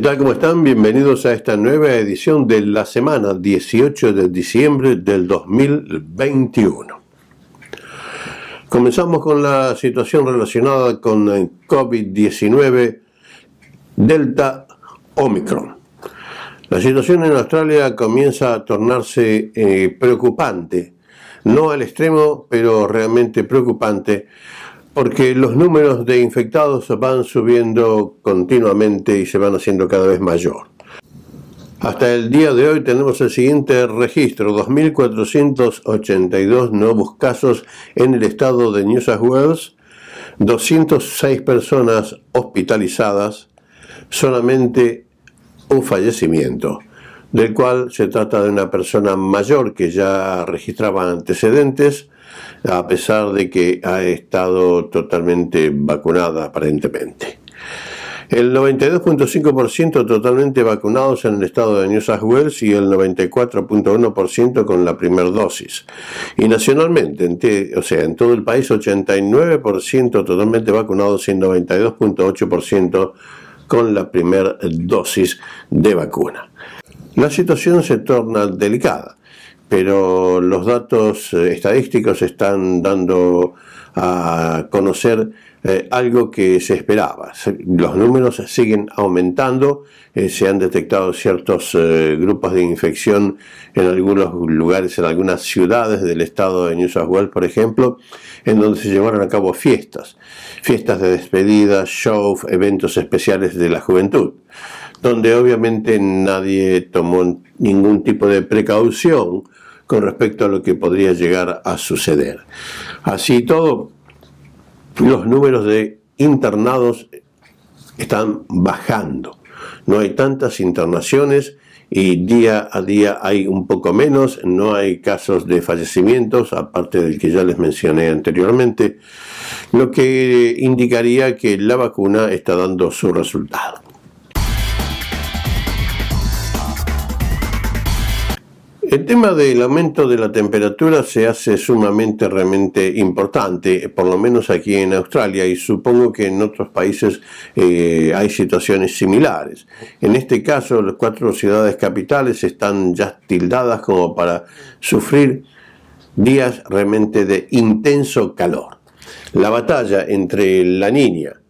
¿Qué tal? ¿Cómo están? Bienvenidos a esta nueva edición de la semana 18 de diciembre del 2021. Comenzamos con la situación relacionada con COVID-19 Delta Omicron. La situación en Australia comienza a tornarse eh, preocupante, no al extremo, pero realmente preocupante porque los números de infectados van subiendo continuamente y se van haciendo cada vez mayor. Hasta el día de hoy tenemos el siguiente registro, 2.482 nuevos casos en el estado de New South Wales, 206 personas hospitalizadas, solamente un fallecimiento, del cual se trata de una persona mayor que ya registraba antecedentes, a pesar de que ha estado totalmente vacunada aparentemente. El 92.5% totalmente vacunados en el estado de New South Wales y el 94.1% con la primera dosis. Y nacionalmente, o sea, en todo el país, 89% totalmente vacunados y 92.8% con la primera dosis de vacuna. La situación se torna delicada pero los datos eh, estadísticos están dando a conocer eh, algo que se esperaba. Los números siguen aumentando, eh, se han detectado ciertos grupos de infección en algunos lugares, en algunas ciudades del estado de New South Wales, por ejemplo, en donde se llevaron a cabo fiestas, fiestas de despedida, shows, eventos especiales de la juventud, donde obviamente nadie tomó ningún tipo de precaución con respecto a lo que podría llegar a suceder. Así todo, los números de internados están bajando. No hay tantas internaciones y día a día hay un poco menos, no hay casos de fallecimientos, aparte del que ya les mencioné anteriormente, lo que indicaría que la vacuna está dando su resultado. El tema del aumento de la temperatura se hace sumamente realmente importante, por lo menos aquí en Australia y supongo que en otros países eh, hay situaciones similares. En este caso, las cuatro ciudades capitales están ya tildadas como para sufrir días realmente de intenso calor. La batalla entre la niña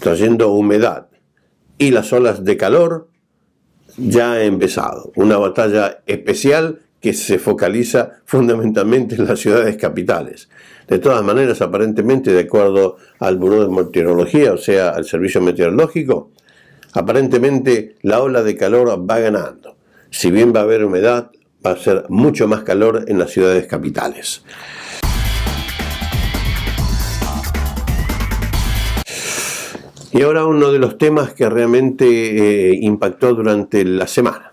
trayendo humedad y las olas de calor ya ha empezado. Una batalla especial que se focaliza fundamentalmente en las ciudades capitales. De todas maneras, aparentemente, de acuerdo al Buró de Meteorología, o sea, al Servicio Meteorológico, aparentemente la ola de calor va ganando. Si bien va a haber humedad, va a ser mucho más calor en las ciudades capitales. Y ahora uno de los temas que realmente eh, impactó durante la semana.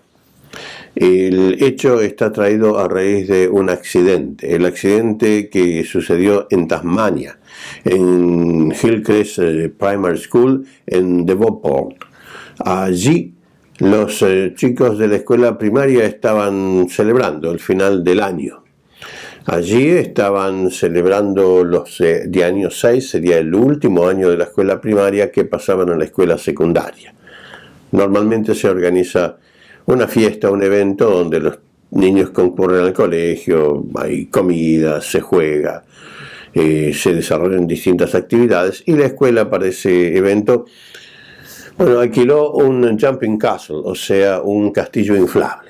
El hecho está traído a raíz de un accidente, el accidente que sucedió en Tasmania, en Hillcrest eh, Primary School en Devonport. Allí los eh, chicos de la escuela primaria estaban celebrando el final del año. Allí estaban celebrando los eh, de año 6, sería el último año de la escuela primaria que pasaban a la escuela secundaria. Normalmente se organiza una fiesta, un evento donde los niños concurren al colegio, hay comida, se juega, eh, se desarrollan distintas actividades y la escuela para ese evento, bueno, alquiló un jumping castle, o sea, un castillo inflable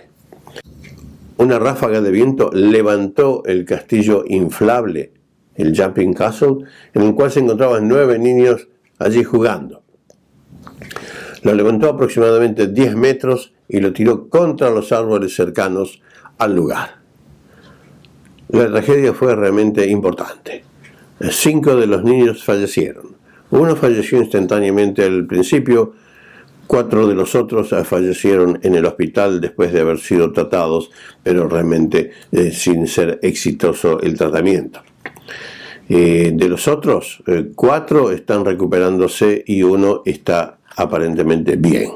una ráfaga de viento levantó el castillo inflable, el Jumping Castle, en el cual se encontraban nueve niños allí jugando. Lo levantó aproximadamente 10 metros y lo tiró contra los árboles cercanos al lugar. La tragedia fue realmente importante. Cinco de los niños fallecieron. Uno falleció instantáneamente al principio, Cuatro de los otros fallecieron en el hospital después de haber sido tratados, pero realmente eh, sin ser exitoso el tratamiento. Eh, de los otros, eh, cuatro están recuperándose y uno está aparentemente bien.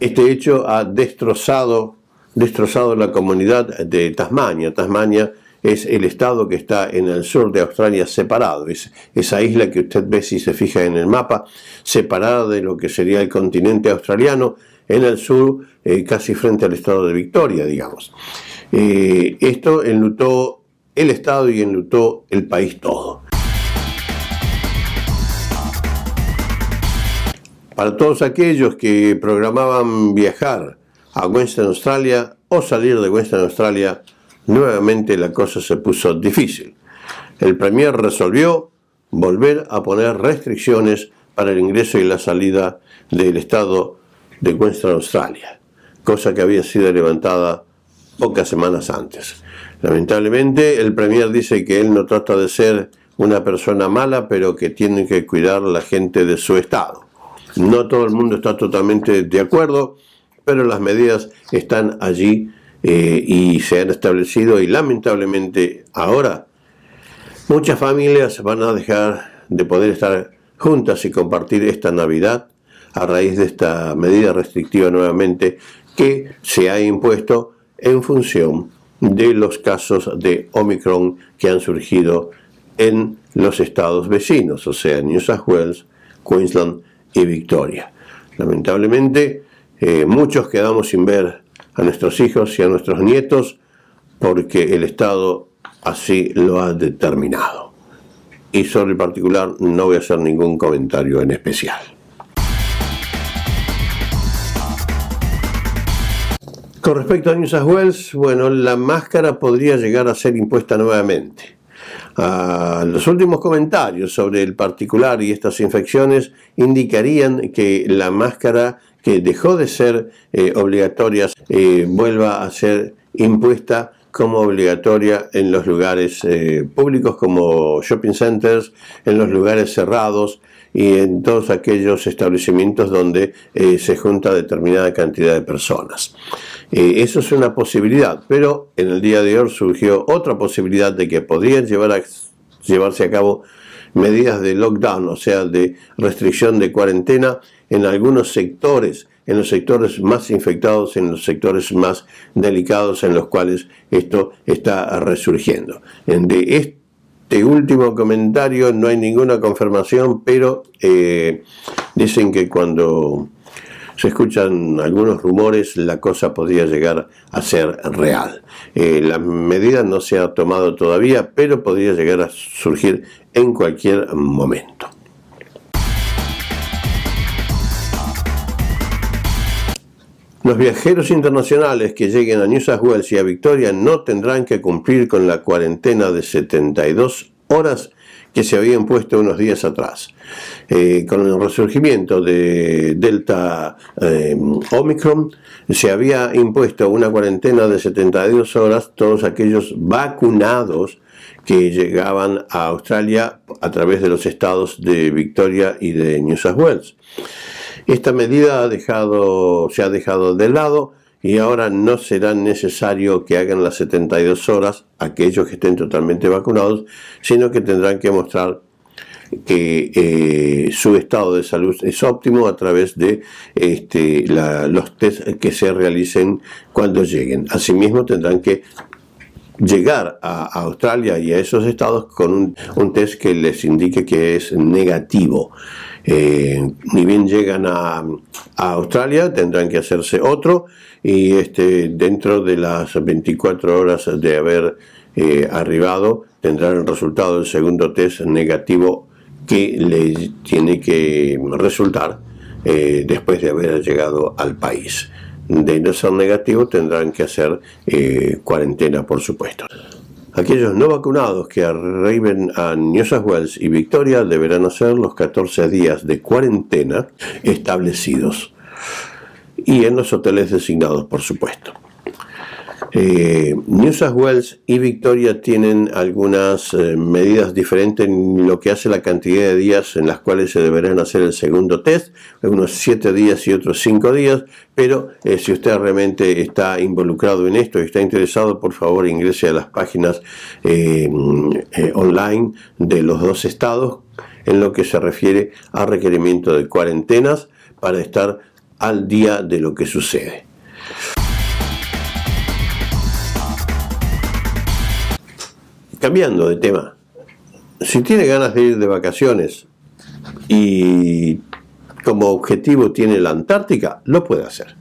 Este hecho ha destrozado, destrozado la comunidad de Tasmania. Tasmania es el estado que está en el sur de Australia separado, es esa isla que usted ve si se fija en el mapa, separada de lo que sería el continente australiano, en el sur, eh, casi frente al estado de Victoria, digamos. Eh, esto enlutó el estado y enlutó el país todo. Para todos aquellos que programaban viajar a Western Australia o salir de Western Australia, nuevamente la cosa se puso difícil. El Premier resolvió volver a poner restricciones para el ingreso y la salida del estado de Western Australia, cosa que había sido levantada pocas semanas antes. Lamentablemente, el Premier dice que él no trata de ser una persona mala, pero que tiene que cuidar a la gente de su estado. No todo el mundo está totalmente de acuerdo, pero las medidas están allí eh, y se han establecido y lamentablemente ahora muchas familias van a dejar de poder estar juntas y compartir esta Navidad a raíz de esta medida restrictiva nuevamente que se ha impuesto en función de los casos de Omicron que han surgido en los estados vecinos, o sea, New South Wales, Queensland y Victoria. Lamentablemente, eh, muchos quedamos sin ver a nuestros hijos y a nuestros nietos porque el Estado así lo ha determinado. Y sobre el particular no voy a hacer ningún comentario en especial. Con respecto a New South Wales, bueno, la máscara podría llegar a ser impuesta nuevamente. Ah, los últimos comentarios sobre el particular y estas infecciones indicarían que la máscara que dejó de ser eh, obligatoria eh, vuelva a ser impuesta como obligatoria en los lugares eh, públicos como shopping centers, en los lugares cerrados y en todos aquellos establecimientos donde se junta determinada cantidad de personas. Eso es una posibilidad, pero en el día de hoy surgió otra posibilidad de que podrían llevar llevarse a cabo medidas de lockdown, o sea, de restricción de cuarentena en algunos sectores, en los sectores más infectados, en los sectores más delicados en los cuales esto está resurgiendo. De este último comentario no hay ninguna confirmación, pero eh, dicen que cuando se escuchan algunos rumores, la cosa podría llegar a ser real. Eh, la medida no se ha tomado todavía, pero podría llegar a surgir en cualquier momento. Los viajeros internacionales que lleguen a New South Wales y a Victoria no tendrán que cumplir con la cuarentena de 72 horas que se había impuesto unos días atrás. Eh, con el resurgimiento de Delta eh, Omicron, se había impuesto una cuarentena de 72 horas todos aquellos vacunados que llegaban a Australia a través de los estados de Victoria y de New South Wales. Esta medida ha dejado, se ha dejado de lado y ahora no será necesario que hagan las 72 horas aquellos que estén totalmente vacunados, sino que tendrán que mostrar que eh, su estado de salud es óptimo a través de este, los test que se realicen cuando lleguen. Asimismo, tendrán que llegar a, Australia y a esos estados con un, test que les indique que es negativo. Eh, ni bien llegan a, Australia, tendrán que hacerse otro y este, dentro de las 24 horas de haber eh, arribado tendrán el resultado del segundo test negativo que le tiene que resultar eh, después de haber llegado al país. De no ser negativo tendrán que hacer eh, cuarentena, por supuesto. Aquellos no vacunados que arriben a New South Wales y Victoria deberán hacer los 14 días de cuarentena establecidos y en los hoteles designados, por supuesto. Eh, New South Wales y Victoria tienen algunas eh, medidas diferentes en lo que hace la cantidad de días en las cuales se deberán hacer el segundo test, unos 7 días y otros 5 días, pero eh, si usted realmente está involucrado en esto y está interesado, por favor ingrese a las páginas online de los dos estados en lo que se refiere a requerimiento de cuarentenas para estar al día de lo que sucede. Cambiando de tema, si tiene ganas de ir de vacaciones y como objetivo tiene la Antártica, lo puede hacer.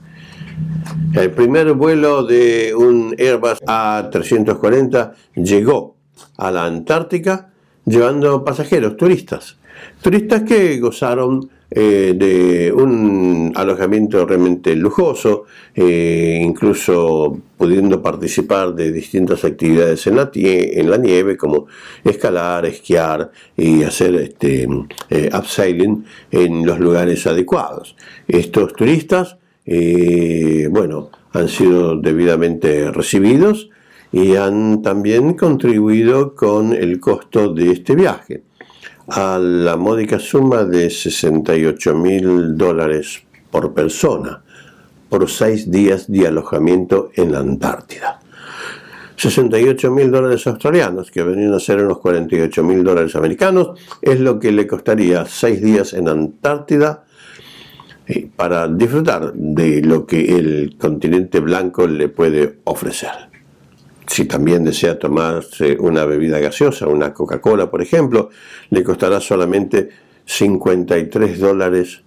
El primer vuelo de un Airbus A340 llegó a la Antártica llevando pasajeros, turistas. Turistas que gozaron eh, de un alojamiento realmente lujoso, eh, incluso pudiendo participar de distintas actividades en la, en la nieve, como escalar, esquiar y hacer este, eh, en los lugares adecuados. Estos turistas, bueno, han sido debidamente recibidos y han también contribuido con el costo de este viaje a la módica suma de 68 mil dólares por persona por seis días de alojamiento en la Antártida. 68 mil dólares australianos, que venían a ser unos 48 mil dólares americanos, es lo que le costaría seis días en Antártida eh, para disfrutar de lo que el continente blanco le puede ofrecer. Si también desea tomarse una bebida gaseosa, una Coca-Cola, por ejemplo, le costará solamente 53 dólares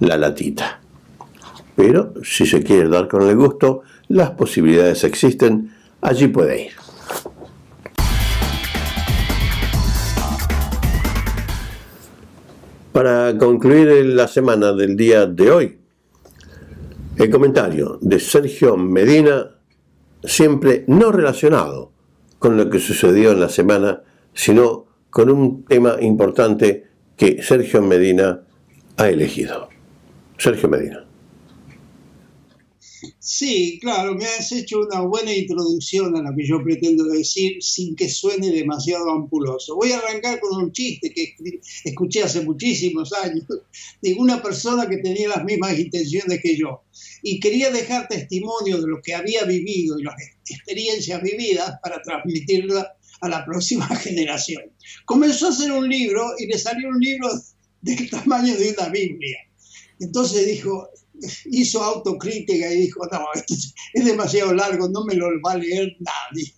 la latita. Pero si se quiere dar con el gusto, las posibilidades existen, allí puede ir. Para concluir la semana del día de hoy, el comentario de Sergio Medina siempre no relacionado con lo que sucedió en la semana, sino con un tema importante que Sergio Medina ha elegido. Sergio Medina. Sí, claro, me has hecho una buena introducción a lo que yo pretendo decir sin que suene demasiado ampuloso. Voy a arrancar con un chiste que escuché hace muchísimos años de una persona que tenía las mismas intenciones que yo y quería dejar testimonio de lo que había vivido y las experiencias vividas para transmitirla a la próxima generación. Comenzó a hacer un libro y le salió un libro del tamaño de una Biblia. Entonces dijo, hizo autocrítica y dijo, no, esto es demasiado largo, no me lo va a leer nadie.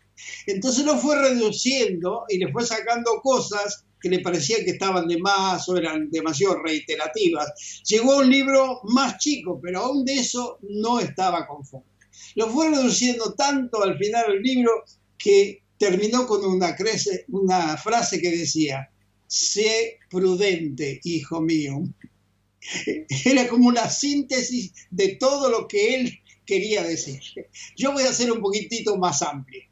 Entonces lo fue reduciendo y le fue sacando cosas que le parecían que estaban de más o eran demasiado reiterativas. Llegó a un libro más chico, pero aún de eso no estaba conforme. Lo fue reduciendo tanto al final del libro que terminó con una, una frase que decía, sé prudente, hijo mío. Era como una síntesis de todo lo que él quería decir. Yo voy a hacer un poquitito más amplio.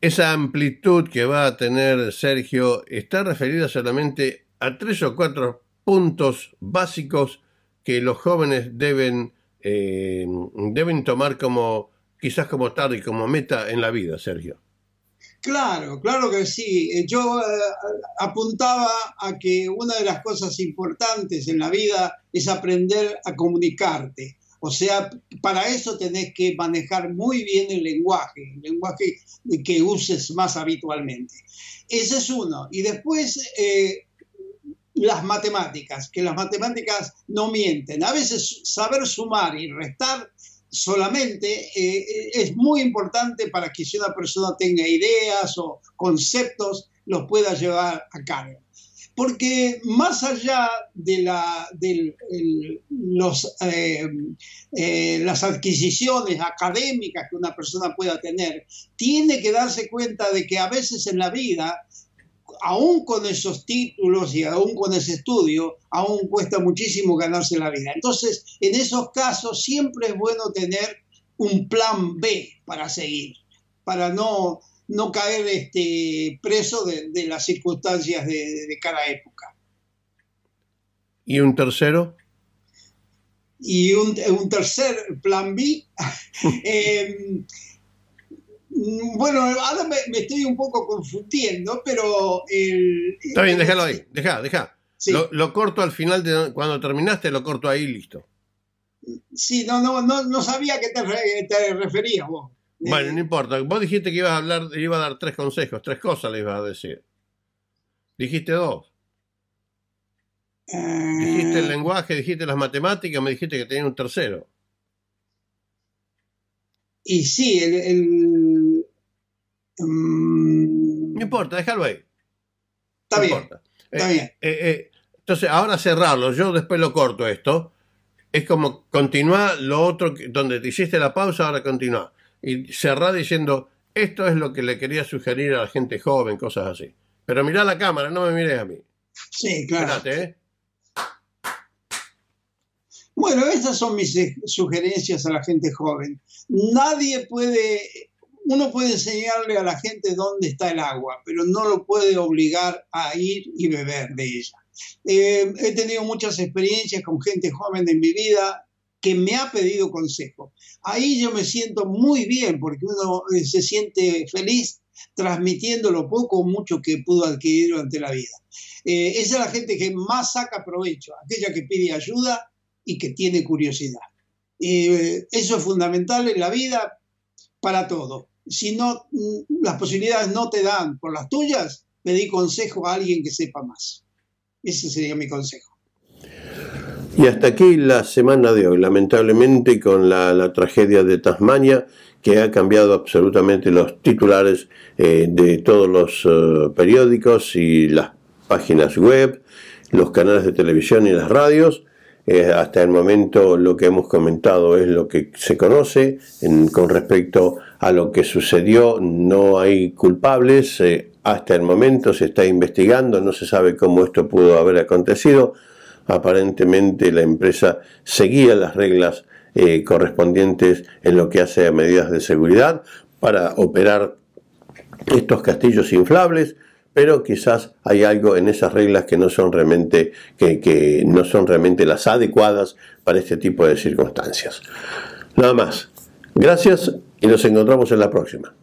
Esa amplitud que va a tener Sergio está referida solamente a tres o cuatro puntos básicos que los jóvenes deben, eh, deben tomar como quizás como tarde y como meta en la vida, Sergio. Claro, claro que sí. Eh, yo eh, apuntaba a que una de las cosas importantes en la vida es aprender a comunicarte. O sea, para eso tenés que manejar muy bien el lenguaje, el lenguaje que uses más habitualmente. Ese es uno. Y después eh, las matemáticas, que las matemáticas no mienten. A veces saber sumar y restar solamente eh, es muy importante para que si una persona tenga ideas o conceptos, los pueda llevar a cabo. Porque más allá de, la, eh, eh, las adquisiciones académicas que una persona pueda tener, tiene que darse cuenta de que a veces en la vida, aún con esos títulos y aún con ese estudio, aún cuesta muchísimo ganarse la vida. Entonces, en esos casos siempre es bueno tener un plan B para seguir, para no no caer este, preso de, las circunstancias de, cada época. ¿Y un tercero? Y un, tercer plan B. Em, bueno, ahora me, estoy un poco confundiendo, pero... Está bien, déjalo ahí, deja, deja. Lo, corto al final, de cuando terminaste, lo corto ahí, listo. Sí, no, no, no, no sabía a qué te, te referías vos. Bueno, no importa. Vos dijiste que ibas a hablar, iba a dar tres consejos, tres cosas le ibas a decir. Dijiste dos. Dijiste el eh. lenguaje, dijiste las matemáticas, me dijiste que tenía un tercero. Y sí, el, Mm, No importa, déjalo ahí. está no bien, importa. está Eh, bien. eh, eh, entonces, ahora cerrarlo, yo después lo corto esto. Es como continuar lo otro, donde te hiciste la pausa, ahora continúa. Y cerrar diciendo, esto es lo que le quería sugerir a la gente joven, cosas así. Pero mirá la cámara, no me mires a mí. Sí, claro. Espérate, ¿eh? Bueno, estas son mis sugerencias a la gente joven. Nadie puede, uno puede enseñarle a la gente dónde está el agua, pero no lo puede obligar a ir y beber de ella. Eh, he tenido muchas experiencias con gente joven en mi vida que me ha pedido consejo. Ahí yo me siento muy bien porque uno eh, se siente feliz transmitiendo lo poco o mucho que pudo adquirir durante la vida. Eh, esa es la gente que más saca provecho, aquella que pide ayuda y que tiene curiosidad. Eh, eso es fundamental en la vida para todo. Si no, mm, las posibilidades no te dan por las tuyas, pedí consejo a alguien que sepa más. Ese sería mi consejo. Y hasta aquí la semana de hoy, lamentablemente con la, tragedia de Tasmania, que ha cambiado absolutamente los titulares eh, de todos los eh, periódicos y las páginas web, los canales de televisión y las radios. Eh, hasta el momento lo que hemos comentado es lo que se conoce con respecto a lo que sucedió. No hay culpables. eh, hasta el momento se está investigando. No se sabe cómo esto pudo haber acontecido. Aparentemente la empresa seguía las reglas eh, correspondientes en lo que hace a medidas de seguridad para operar estos castillos inflables, pero quizás hay algo en esas reglas que no son realmente, que, no son realmente las adecuadas para este tipo de circunstancias. Nada más. Gracias y nos encontramos en la próxima.